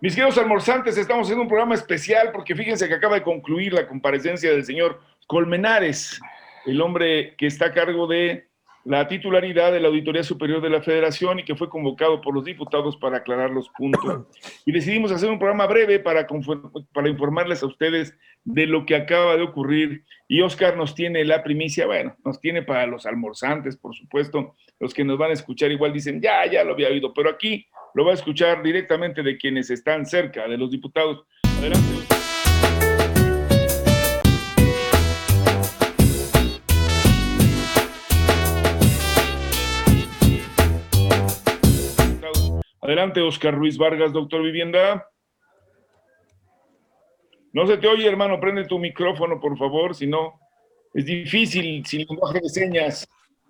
Mis queridos almorzantes, estamos haciendo un programa especial porque fíjense que acaba de concluir la comparecencia del señor Colmenares, el hombre que está a cargo de la titularidad de la Auditoría Superior de la Federación y que fue convocado por los diputados para aclarar los puntos. Y decidimos hacer un programa breve para, para informarles a ustedes de lo que acaba de ocurrir. Y Oscar nos tiene la primicia, bueno, nos tiene para los almorzantes, por supuesto. Los que nos van a escuchar igual dicen, ya, ya lo había oído, pero aquí lo va a escuchar directamente de quienes están cerca, de los diputados. Adelante. Adelante, Oscar Ruiz Vargas, doctor Vivienda. No se te oye, hermano, prende tu micrófono, por favor, si no, es difícil sin lenguaje de señas.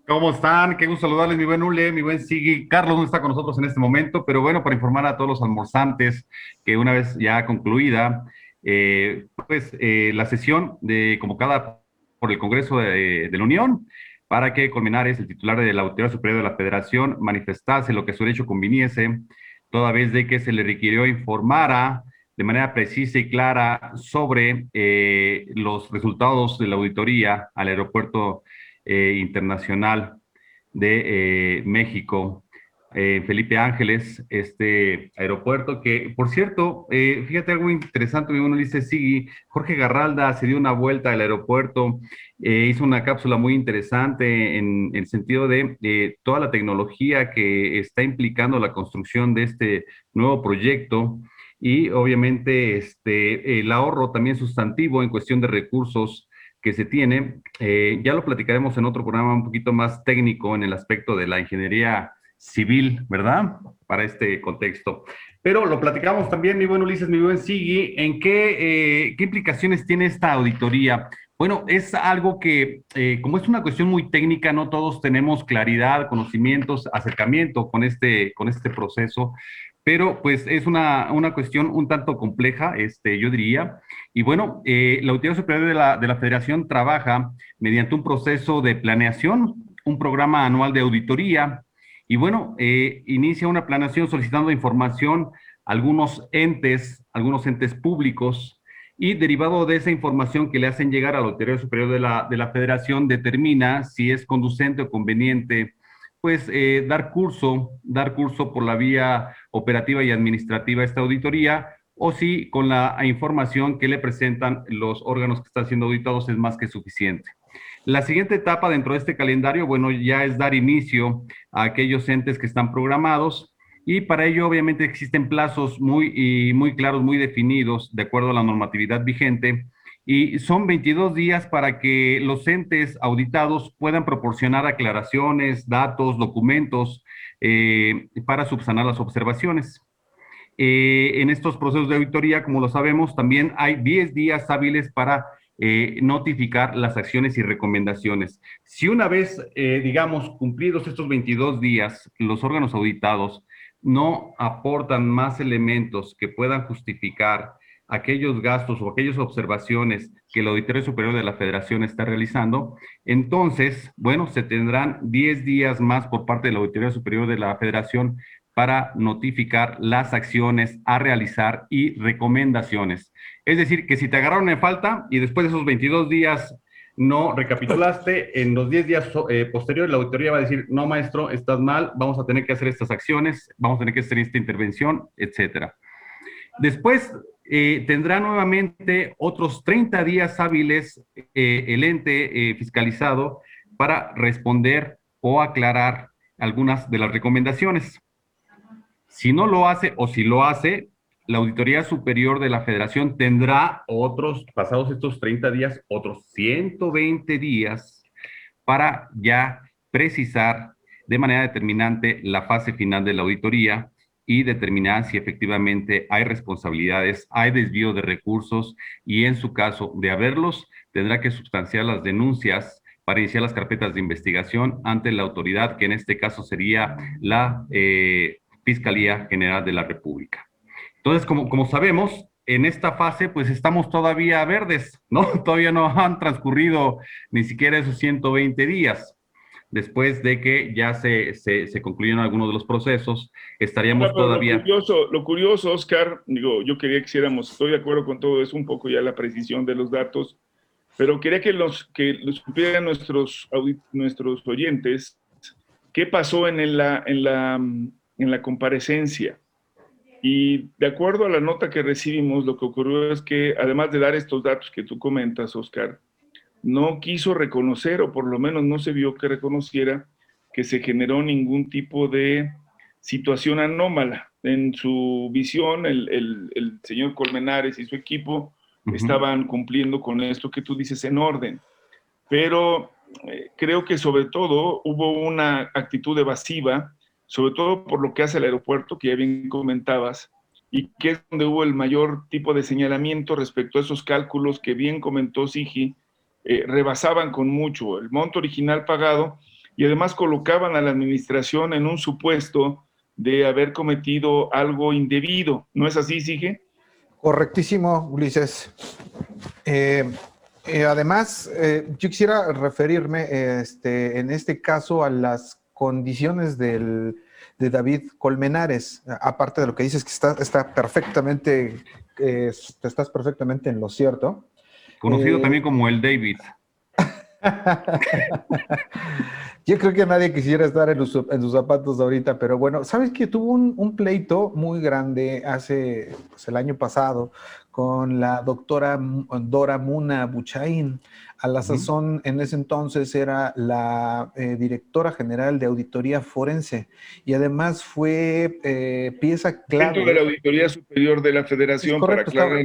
¿Cómo están? Qué gusto saludarles, mi buen Ule, mi buen Sigui. Carlos no está con nosotros en este momento, pero bueno, para informar a todos los almorzantes que una vez ya concluida, eh, pues eh, la sesión de, convocada por el Congreso de, la Unión para que Colmenares, el titular de la Autoridad Superior de la Federación, manifestase lo que su derecho conviniese, toda vez de que se le requirió informara de manera precisa y clara sobre eh, los resultados de la auditoría al aeropuerto eh, internacional de eh, México, eh, Felipe Ángeles, este aeropuerto, que por cierto, fíjate algo interesante, uno dice, sí, Jorge Garralda se dio una vuelta al aeropuerto, hizo una cápsula muy interesante en, el sentido de toda la tecnología que está implicando la construcción de este nuevo proyecto y obviamente este, el ahorro también sustantivo en cuestión de recursos que se tiene. Eh, ya lo platicaremos en otro programa un poquito más técnico en el aspecto de la ingeniería civil, ¿verdad? Para este contexto. Pero lo platicamos también, mi buen Ulises, mi buen Sigui, en qué, eh, qué implicaciones tiene esta auditoría. Bueno, es algo que, eh, como es una cuestión muy técnica, no todos tenemos claridad, conocimientos, acercamiento con este, con este proceso pero pues es una, una, cuestión un tanto compleja, este, yo diría. Y bueno, eh, la Autoridad Superior de la, de la Federación trabaja mediante un proceso de planeación, un programa anual de auditoría, y bueno, eh, inicia una planeación solicitando información a algunos entes, algunos entes públicos, y derivado de esa información que le hacen llegar a la Autoridad Superior de la, de la Federación, determina si es conducente o conveniente pues eh, dar curso, dar curso por la vía operativa y administrativa a esta auditoría, o si con la información que le presentan los órganos que están siendo auditados es más que suficiente. La siguiente etapa dentro de este calendario, bueno, ya es dar inicio a aquellos entes que están programados y para ello obviamente existen plazos muy, muy claros, muy definidos de acuerdo a la normatividad vigente y son 22 días para que los entes auditados puedan proporcionar aclaraciones, datos, documentos eh, para subsanar las observaciones. Eh, en estos procesos de auditoría, como lo sabemos, también hay 10 días hábiles para eh, notificar las acciones y recomendaciones. Si una vez, digamos, cumplidos estos 22 días, los órganos auditados no aportan más elementos que puedan justificar aquellos gastos o aquellas observaciones que el Auditorio Superior de la Federación está realizando, entonces, bueno, se tendrán 10 días más por parte de la Auditoría Superior de la Federación para notificar las acciones a realizar y recomendaciones. Es decir, que si te agarraron en falta y después de esos 22 días no recapitulaste, en los 10 días eh, posteriores la auditoría va a decir, no maestro, estás mal, vamos a tener que hacer estas acciones, vamos a tener que hacer esta intervención, etcétera. Después eh, tendrá nuevamente otros 30 días hábiles eh, el ente fiscalizado para responder o aclarar algunas de las recomendaciones. Si no lo hace o si lo hace, la Auditoría Superior de la Federación tendrá otros, pasados estos 30 días, otros 120 días para ya precisar de manera determinante la fase final de la auditoría y determinar si efectivamente hay responsabilidades, hay desvío de recursos y en su caso de haberlos, tendrá que sustanciar las denuncias para iniciar las carpetas de investigación ante la autoridad, que en este caso sería la eh, Fiscalía General de la República. Entonces, como, como sabemos, en esta fase, pues estamos todavía verdes, ¿no? Todavía no han transcurrido ni siquiera esos 120 días. después de que ya se, se, concluyeron algunos de los procesos, estaríamos todavía... Lo curioso, lo curioso, Oscar, digo, yo quería que hiciéramos, estoy de acuerdo con todo eso, un poco ya la precisión de los datos, pero quería que los que los supieran nuestros, nuestros oyentes qué pasó en la, en, la, en la comparecencia. Y de acuerdo a la nota que recibimos, lo que ocurrió es que, además de dar estos datos que tú comentas, Oscar, no quiso reconocer, o por lo menos no se vio que reconociera, que se generó ningún tipo de situación anómala. En su visión, el, señor Colmenares y su equipo estaban cumpliendo con esto que tú dices en orden. Pero eh, creo que sobre todo hubo una actitud evasiva, sobre todo por lo que hace el aeropuerto, que ya bien comentabas, y que es donde hubo el mayor tipo de señalamiento respecto a esos cálculos que bien comentó Sigi, eh, rebasaban con mucho el monto original pagado y además colocaban a la administración en un supuesto de haber cometido algo indebido. ¿No es así, Sige? Correctísimo, Ulises. Eh, eh, además, yo quisiera referirme este, en este caso a las condiciones del, de David Colmenares, aparte de lo que dices que está, está perfectamente, estás perfectamente en lo cierto. Conocido eh, también como el David. Yo creo que nadie quisiera estar en, sus zapatos ahorita, pero bueno, ¿sabes que tuvo un, pleito muy grande hace pues, el año pasado con la doctora Dora Muna Buchain? A la sazón, en ese entonces era la eh, directora general de auditoría forense y además fue eh, pieza clave. Dentro de la Auditoría Superior de la Federación, para aclarar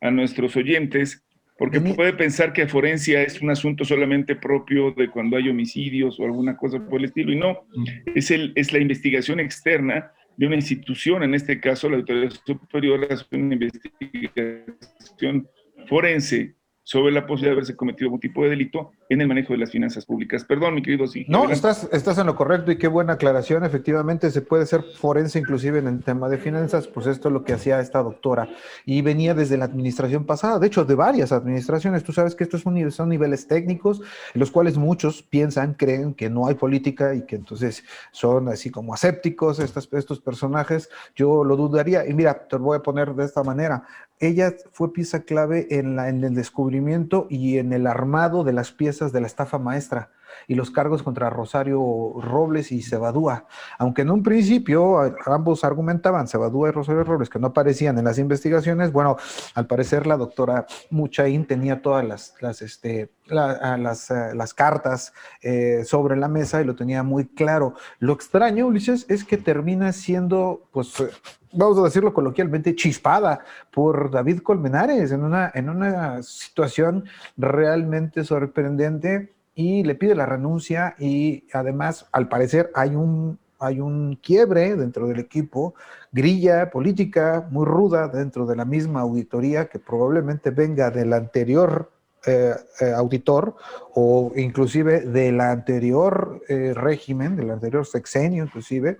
a nuestros oyentes, porque puede pensar que forencia es un asunto solamente propio de cuando hay homicidios o alguna cosa por el estilo, y no, es, el, es la investigación externa de una institución, en este caso la Autoridad Superior, es una investigación forense sobre la posibilidad de haberse cometido algún tipo de delito en el manejo de las finanzas públicas. Perdón, mi querido sí. No, estás, estás en lo correcto y qué buena aclaración. Efectivamente, se puede ser forense inclusive en el tema de finanzas, pues esto es lo que hacía esta doctora y venía desde la administración pasada, de hecho, de varias administraciones. Tú sabes que estos son, son niveles técnicos en los cuales muchos piensan, creen que no hay política y que entonces son así como asépticos estos, estos personajes. Yo lo dudaría y mira, te lo voy a poner de esta manera ella fue pieza clave en, el descubrimiento y en el armado de las piezas de la estafa maestra y los cargos contra Rosario Robles y Cebadúa. Aunque en un principio ambos argumentaban, Cebadúa y Rosario Robles, que no aparecían en las investigaciones, bueno, al parecer la doctora Muchaín tenía todas las, este, eh, cartas eh, sobre la mesa y lo tenía muy claro. Lo extraño, Ulises, es que termina siendo, pues, vamos a decirlo coloquialmente, chispada por David Colmenares en una, en una situación realmente sorprendente y le pide la renuncia y además al parecer hay un, hay un quiebre dentro del equipo, grilla política muy ruda dentro de la misma auditoría que probablemente venga del anterior eh, eh, auditor o inclusive del anterior eh, régimen, del anterior sexenio inclusive,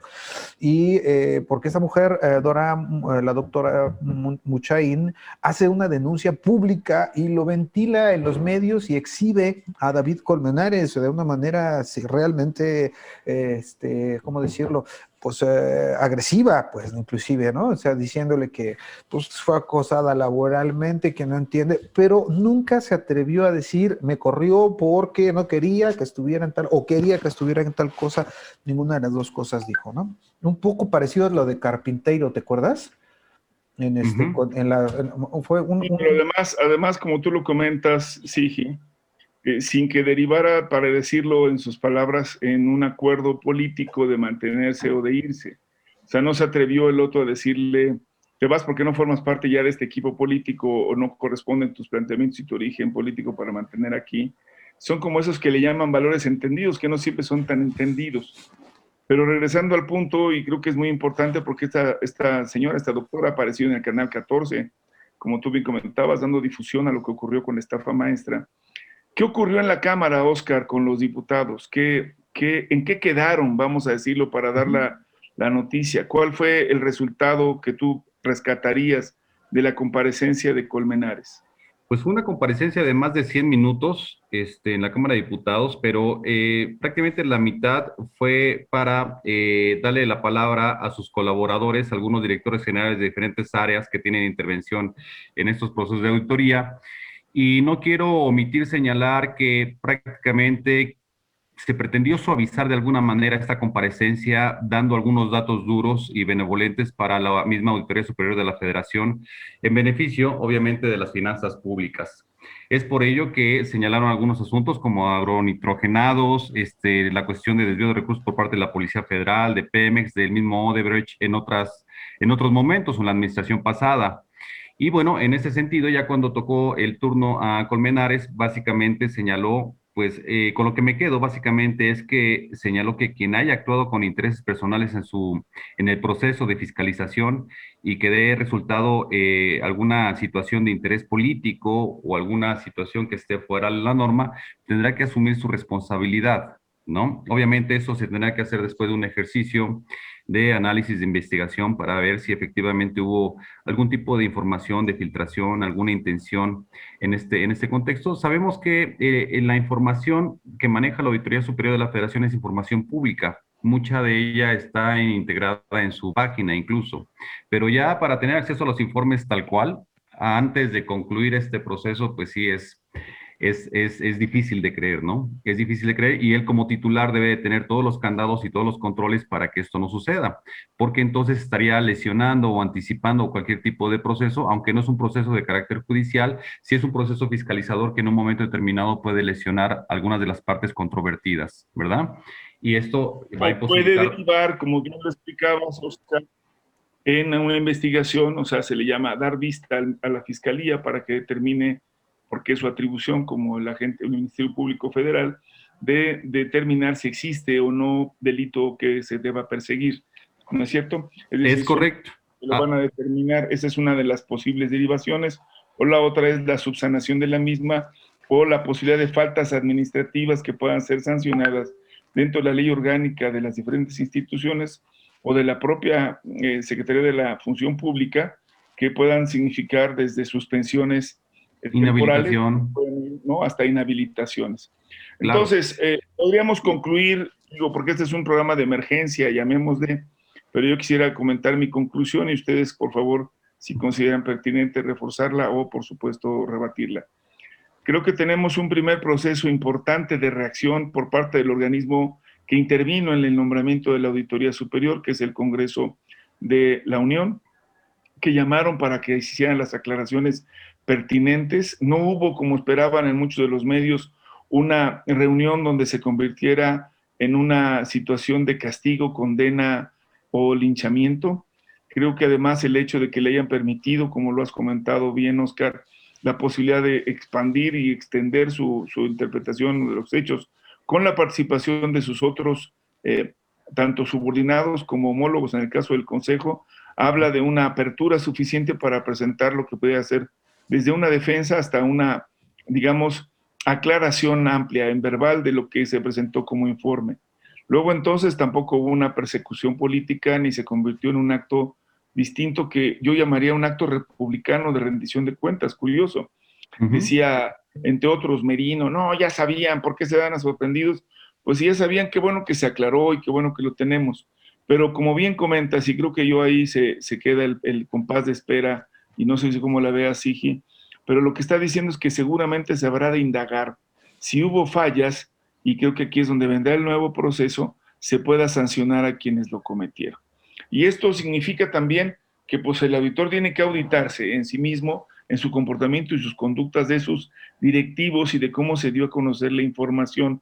y porque esta mujer, Dora, la doctora Muchaín, hace una denuncia pública y lo ventila en los medios y exhibe a David Colmenares de una manera realmente, este, ¿cómo decirlo?, pues eh, agresiva, pues inclusive, ¿no? O sea, diciéndole que pues fue acosada laboralmente, que no entiende, pero nunca se atrevió a decir, me corrió porque no quería que estuviera en tal, o quería que estuviera en tal cosa, ninguna de las dos cosas dijo, ¿no? Un poco parecido a lo de Carpinteiro, ¿te acuerdas? En este, en la, fue un, Pero además, además, como tú lo comentas, Sigi, eh, sin que derivara, para decirlo en sus palabras, en un acuerdo político de mantenerse o de irse. O sea, no se atrevió el otro a decirle, te vas porque no formas parte ya de este equipo político o no corresponden tus planteamientos y tu origen político para mantener aquí. Son como esos que le llaman valores entendidos, que no siempre son tan entendidos. Pero regresando al punto, y creo que es muy importante porque esta, esta señora, esta doctora apareció en el canal 14, como tú bien comentabas, dando difusión a lo que ocurrió con la estafa maestra. ¿Qué ocurrió en la Cámara, Oscar, con los diputados? ¿Qué, qué, en qué quedaron, vamos a decirlo, para dar la, la, noticia? ¿Cuál fue el resultado que tú rescatarías de la comparecencia de Colmenares? Pues fue una comparecencia de más de 100 minutos este, en la Cámara de Diputados, pero eh, prácticamente la mitad fue para eh, darle la palabra a sus colaboradores, algunos directores generales de diferentes áreas que tienen intervención en estos procesos de auditoría. Y no quiero omitir señalar que prácticamente se pretendió suavizar de alguna manera esta comparecencia dando algunos datos duros y benevolentes para la misma Auditoría Superior de la Federación en beneficio, obviamente, de las finanzas públicas. Es por ello que señalaron algunos asuntos como agronitrogenados, este, la cuestión de desvío de recursos por parte de la Policía Federal, de Pemex, del mismo Odebrecht en, otras, en otros momentos, en la administración pasada. Y bueno, en ese sentido, ya cuando tocó el turno a Colmenares, básicamente señaló pues eh, con lo que me quedo básicamente es que señaló que quien haya actuado con intereses personales en, su, en el proceso de fiscalización y que dé resultado eh, alguna situación de interés político o alguna situación que esté fuera de la norma, tendrá que asumir su responsabilidad, ¿no? Obviamente eso se tendrá que hacer después de un ejercicio de análisis de investigación para ver si efectivamente hubo algún tipo de información, de filtración, alguna intención en este, en este contexto. Sabemos que eh, la información que maneja la Auditoría Superior de la Federación es información pública. Mucha de ella está integrada en su página incluso. Pero ya para tener acceso a los informes tal cual, antes de concluir este proceso, pues sí es es, es, es, difícil de creer, ¿no? Es difícil de creer y él como titular debe tener todos los candados y todos los controles para que esto no suceda, porque entonces estaría lesionando o anticipando cualquier tipo de proceso, aunque no es un proceso de carácter judicial, si es un proceso fiscalizador que en un momento determinado puede lesionar algunas de las partes controvertidas, ¿verdad? Y esto va a Puede derivar, como bien lo explicabas, Oscar, en una investigación, o sea, se le llama dar vista a la fiscalía para que determine porque es su atribución como el agente del Ministerio Público Federal, de determinar si existe o no delito que se deba perseguir. ¿No es cierto? Es, correcto. Lo van a determinar, esa es una de las posibles derivaciones, o la otra es la subsanación de la misma, o la posibilidad de faltas administrativas que puedan ser sancionadas dentro de la ley orgánica de las diferentes instituciones o de la propia eh, Secretaría de la Función Pública, que puedan significar desde suspensiones Inhabilitación. ¿no? Hasta inhabilitaciones. Entonces, eh, podríamos concluir, digo, porque este es un programa de emergencia, llamémosle, pero yo quisiera comentar mi conclusión y ustedes, por favor, si consideran pertinente reforzarla o, por supuesto, rebatirla. Creo que tenemos un primer proceso importante de reacción por parte del organismo que intervino en el nombramiento de la Auditoría Superior, que es el Congreso de la Unión, que llamaron para que hicieran las aclaraciones pertinentes. No hubo, como esperaban en muchos de los medios, una reunión donde se convirtiera en una situación de castigo, condena o linchamiento. Creo que además el hecho de que le hayan permitido, como lo has comentado bien, Oscar, la posibilidad de expandir y extender su, interpretación de los hechos con la participación de sus otros, eh, tanto subordinados como homólogos en el caso del Consejo, habla de una apertura suficiente para presentar lo que puede ser desde una defensa hasta una, digamos, aclaración amplia en verbal de lo que se presentó como informe. Luego entonces tampoco hubo una persecución política ni se convirtió en un acto distinto que yo llamaría un acto republicano de rendición de cuentas, curioso. Decía, entre otros, Merino, no, ya sabían por qué se dan a sorprendidos. Pues sí, ya sabían, qué bueno que se aclaró y qué bueno que lo tenemos. Pero como bien comentas, y creo que yo ahí se, queda el, el compás de espera y no sé si cómo la vea Sigi, pero lo que está diciendo es que seguramente se habrá de indagar si hubo fallas, y creo que aquí es donde vendrá el nuevo proceso, se pueda sancionar a quienes lo cometieron. Y esto significa también que pues, el auditor tiene que auditarse en sí mismo, en su comportamiento y sus conductas de sus directivos y de cómo se dio a conocer la información.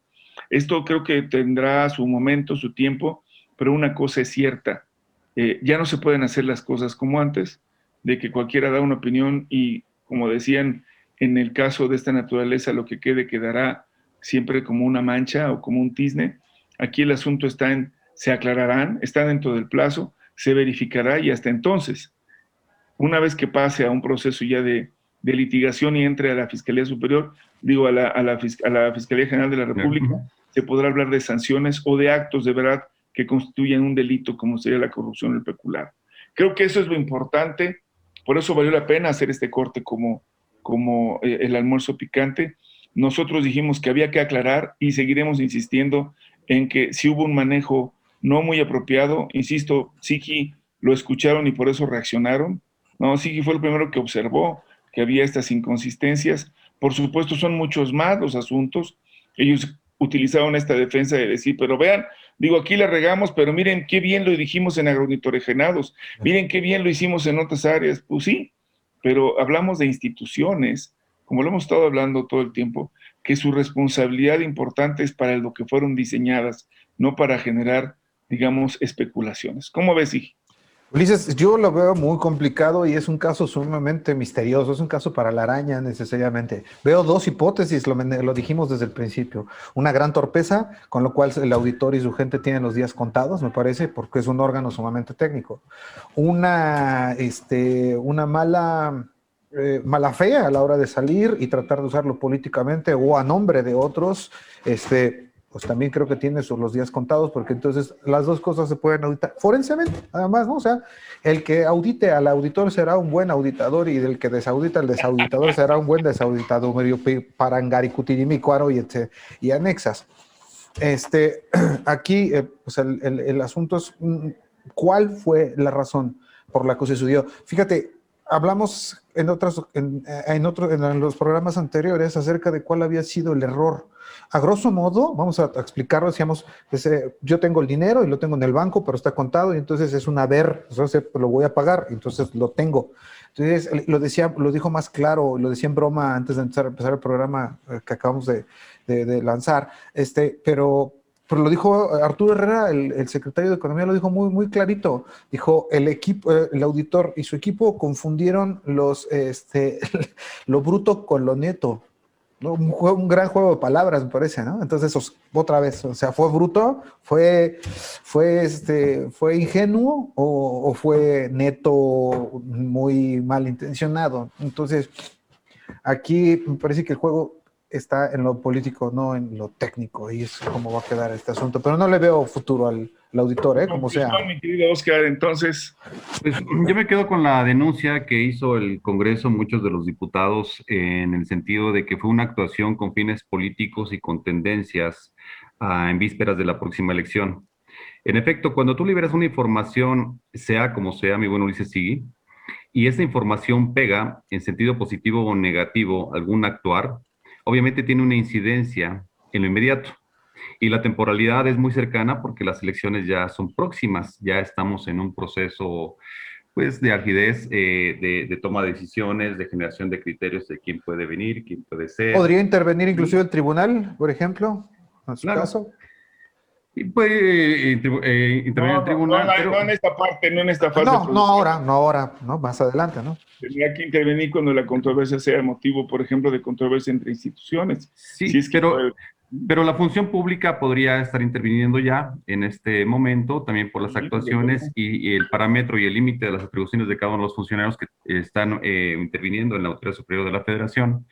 Esto creo que tendrá su momento, su tiempo, pero una cosa es cierta, eh, ya no se pueden hacer las cosas como antes, de que cualquiera da una opinión y, como decían, en el caso de esta naturaleza, lo que quede quedará siempre como una mancha o como un tizne. Aquí el asunto está en, se aclararán, está dentro del plazo, se verificará y hasta entonces, una vez que pase a un proceso ya de, litigación y entre a la Fiscalía Superior, digo, a la, a la, Fiscalía General de la República, se podrá hablar de sanciones o de actos de verdad que constituyen un delito como sería la corrupción o el pecular. Creo que eso es lo importante por eso valió la pena hacer este corte como, como eh, el almuerzo picante. Nosotros dijimos que había que aclarar y seguiremos insistiendo en que si hubo un manejo no muy apropiado, insisto, Siki lo escucharon y por eso reaccionaron. No, Siki fue el primero que observó que había estas inconsistencias. Por supuesto, son muchos más los asuntos. Ellos utilizaron esta defensa de decir, pero vean, digo, aquí la regamos, pero miren qué bien lo dijimos en agromonitoregenados, miren qué bien lo hicimos en otras áreas. Pues sí, pero hablamos de instituciones, como lo hemos estado hablando todo el tiempo, que su responsabilidad importante es para lo que fueron diseñadas, no para generar, digamos, especulaciones. ¿Cómo ves, Igi? Ulises, yo lo veo muy complicado y es un caso sumamente misterioso, es un caso para la araña necesariamente. Veo dos hipótesis, lo, dijimos desde el principio. Una gran torpeza, con lo cual el auditor y su gente tienen los días contados, me parece, porque es un órgano sumamente técnico. Una, este, una mala, eh, mala fe a la hora de salir y tratar de usarlo políticamente o a nombre de otros, este, pues también creo que tiene sus, los días contados, porque entonces las dos cosas se pueden auditar forensemente, además, ¿no? O sea, el que audite al auditor será un buen auditador y el que desaudita al desauditador será un buen desauditador, medio parangaricutirimícuaro y, y anexas. Este, aquí, eh, pues el, el, el, asunto es, mm, ¿cuál fue la razón por la que se sucedió? Fíjate, hablamos en, otras, en, en, otro, en los programas anteriores acerca de cuál había sido el error a grosso modo, vamos a explicarlo, decíamos, yo tengo el dinero y lo tengo en el banco, pero está contado y entonces es un haber, entonces lo voy a pagar, entonces lo tengo. Entonces, lo decía, lo dijo más claro, lo decía en broma antes de empezar, empezar el programa eh, que acabamos de, de, de, lanzar, este, pero, pero lo dijo Arturo Herrera, el, secretario de Economía, lo dijo muy, muy clarito. Dijo, el equipo, eh, el auditor y su equipo confundieron los, este, lo bruto con lo neto. Un, un, gran juego de palabras, me parece, ¿no? Entonces, otra vez, o sea, ¿fue bruto? ¿Fue, fue, este, fue ingenuo o, o fue neto muy malintencionado? Entonces, aquí me parece que el juego está en lo político, no en lo técnico, y es como va a quedar este asunto. Pero no le veo futuro al, al auditor, ¿eh? Como sea. Mi querido Oscar, entonces. Pues yo me quedo con la denuncia que hizo el Congreso, muchos de los diputados, en el sentido de que fue una actuación con fines políticos y con tendencias uh, en vísperas de la próxima elección. En efecto, cuando tú liberas una información, sea como sea, mi buen Ulises Sigui, y esa información pega en sentido positivo o negativo algún actuar, obviamente tiene una incidencia en lo inmediato. Y la temporalidad es muy cercana porque las elecciones ya son próximas, ya estamos en un proceso pues de agidez, eh, de, de, toma de decisiones, de generación de criterios de quién puede venir, quién puede ser. ¿Podría intervenir inclusive el tribunal, por ejemplo, en su claro. caso? Y puede eh, eh, intervenir no, el tribunal. No, pero... no, en esta parte, no en esta fase. No, no ahora, no ahora, no, más adelante, ¿no? Tendría que intervenir cuando la controversia sea motivo, por ejemplo, de controversia entre instituciones. Sí, si es que pero, puede... pero la función pública podría estar interviniendo ya en este momento, también por las actuaciones y, y el parámetro y el límite de las atribuciones de cada uno de los funcionarios que están eh, interviniendo en la Autoridad Superior de la Federación.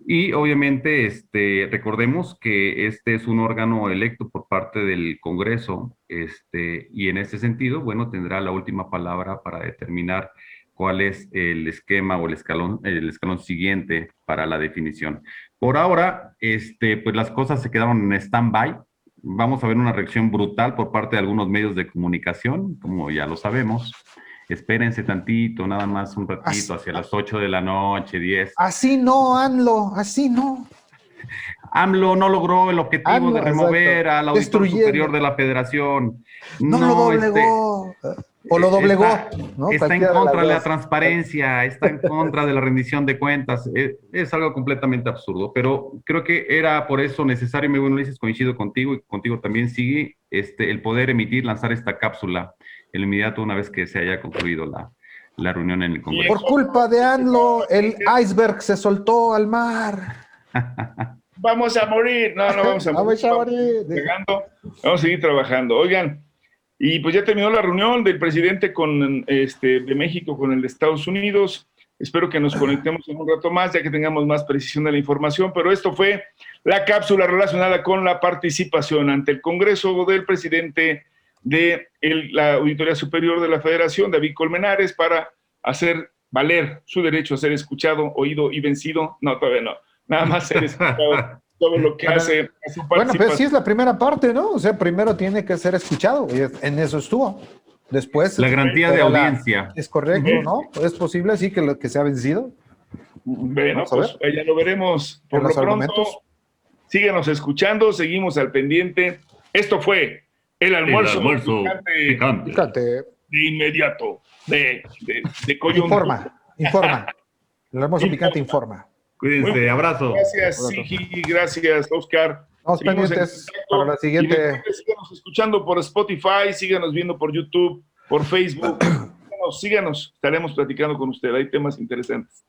Y obviamente, este, recordemos que este es un órgano electo por parte del Congreso, este, y en ese sentido, bueno, tendrá la última palabra para determinar cuál es el esquema o el escalón, el escalón siguiente para la definición. Por ahora, este, pues las cosas se quedaron en stand-by. Vamos a ver una reacción brutal por parte de algunos medios de comunicación, como ya lo sabemos espérense tantito, nada más un ratito, así, hacia las 8 de la noche, 10. Así no, AMLO, así no. AMLO no logró el objetivo AMLO, de remover exacto. al auditor superior de la federación. No, no lo doblegó. Este, o lo doblegó. Está, ¿no? está en contra de la, transparencia, está en contra de la rendición de cuentas. Es, es, algo completamente absurdo, pero creo que era por eso necesario, mi buen Ulises, coincido contigo y contigo también sigue, este, el poder emitir, lanzar esta cápsula el inmediato una vez que se haya concluido la, la reunión en el Congreso. Por culpa de ANLO, el iceberg se soltó al mar. vamos a morir. No, no vamos a morir. vamos a morir. Vamos, vamos a seguir trabajando. Oigan, y pues ya terminó la reunión del presidente con este de México con el de Estados Unidos. Espero que nos conectemos en un rato más, ya que tengamos más precisión de la información, pero esto fue la cápsula relacionada con la participación ante el Congreso del presidente de el, la Auditoría Superior de la Federación, David Colmenares, para hacer valer su derecho a ser escuchado, oído y vencido. No, todavía no. Nada más ser escuchado todo lo que Bueno, hace. a su Bueno, pues sí es la primera parte, ¿no? O sea, primero tiene que ser escuchado y en eso estuvo. Después. La garantía de Pero la- audiencia. Es correcto. ¿no? Es posible así que lo que se ha vencido. Bueno, pues ya lo veremos. Por lo los pronto, argumentos. síguenos escuchando, seguimos al pendiente. Esto fue el almuerzo, almuerzo picante picante. De inmediato, de, de, de coyuntura. informa, informa. El hermoso picante informa. Cuídense, abrazo. Gracias, Abrazo. Sigi, gracias, Oscar. Estamos Seguimos en pendientes para la siguiente. síganos escuchando por Spotify, síganos viendo por YouTube, por Facebook. Síganos, síganos, estaremos platicando con usted. Hay temas interesantes.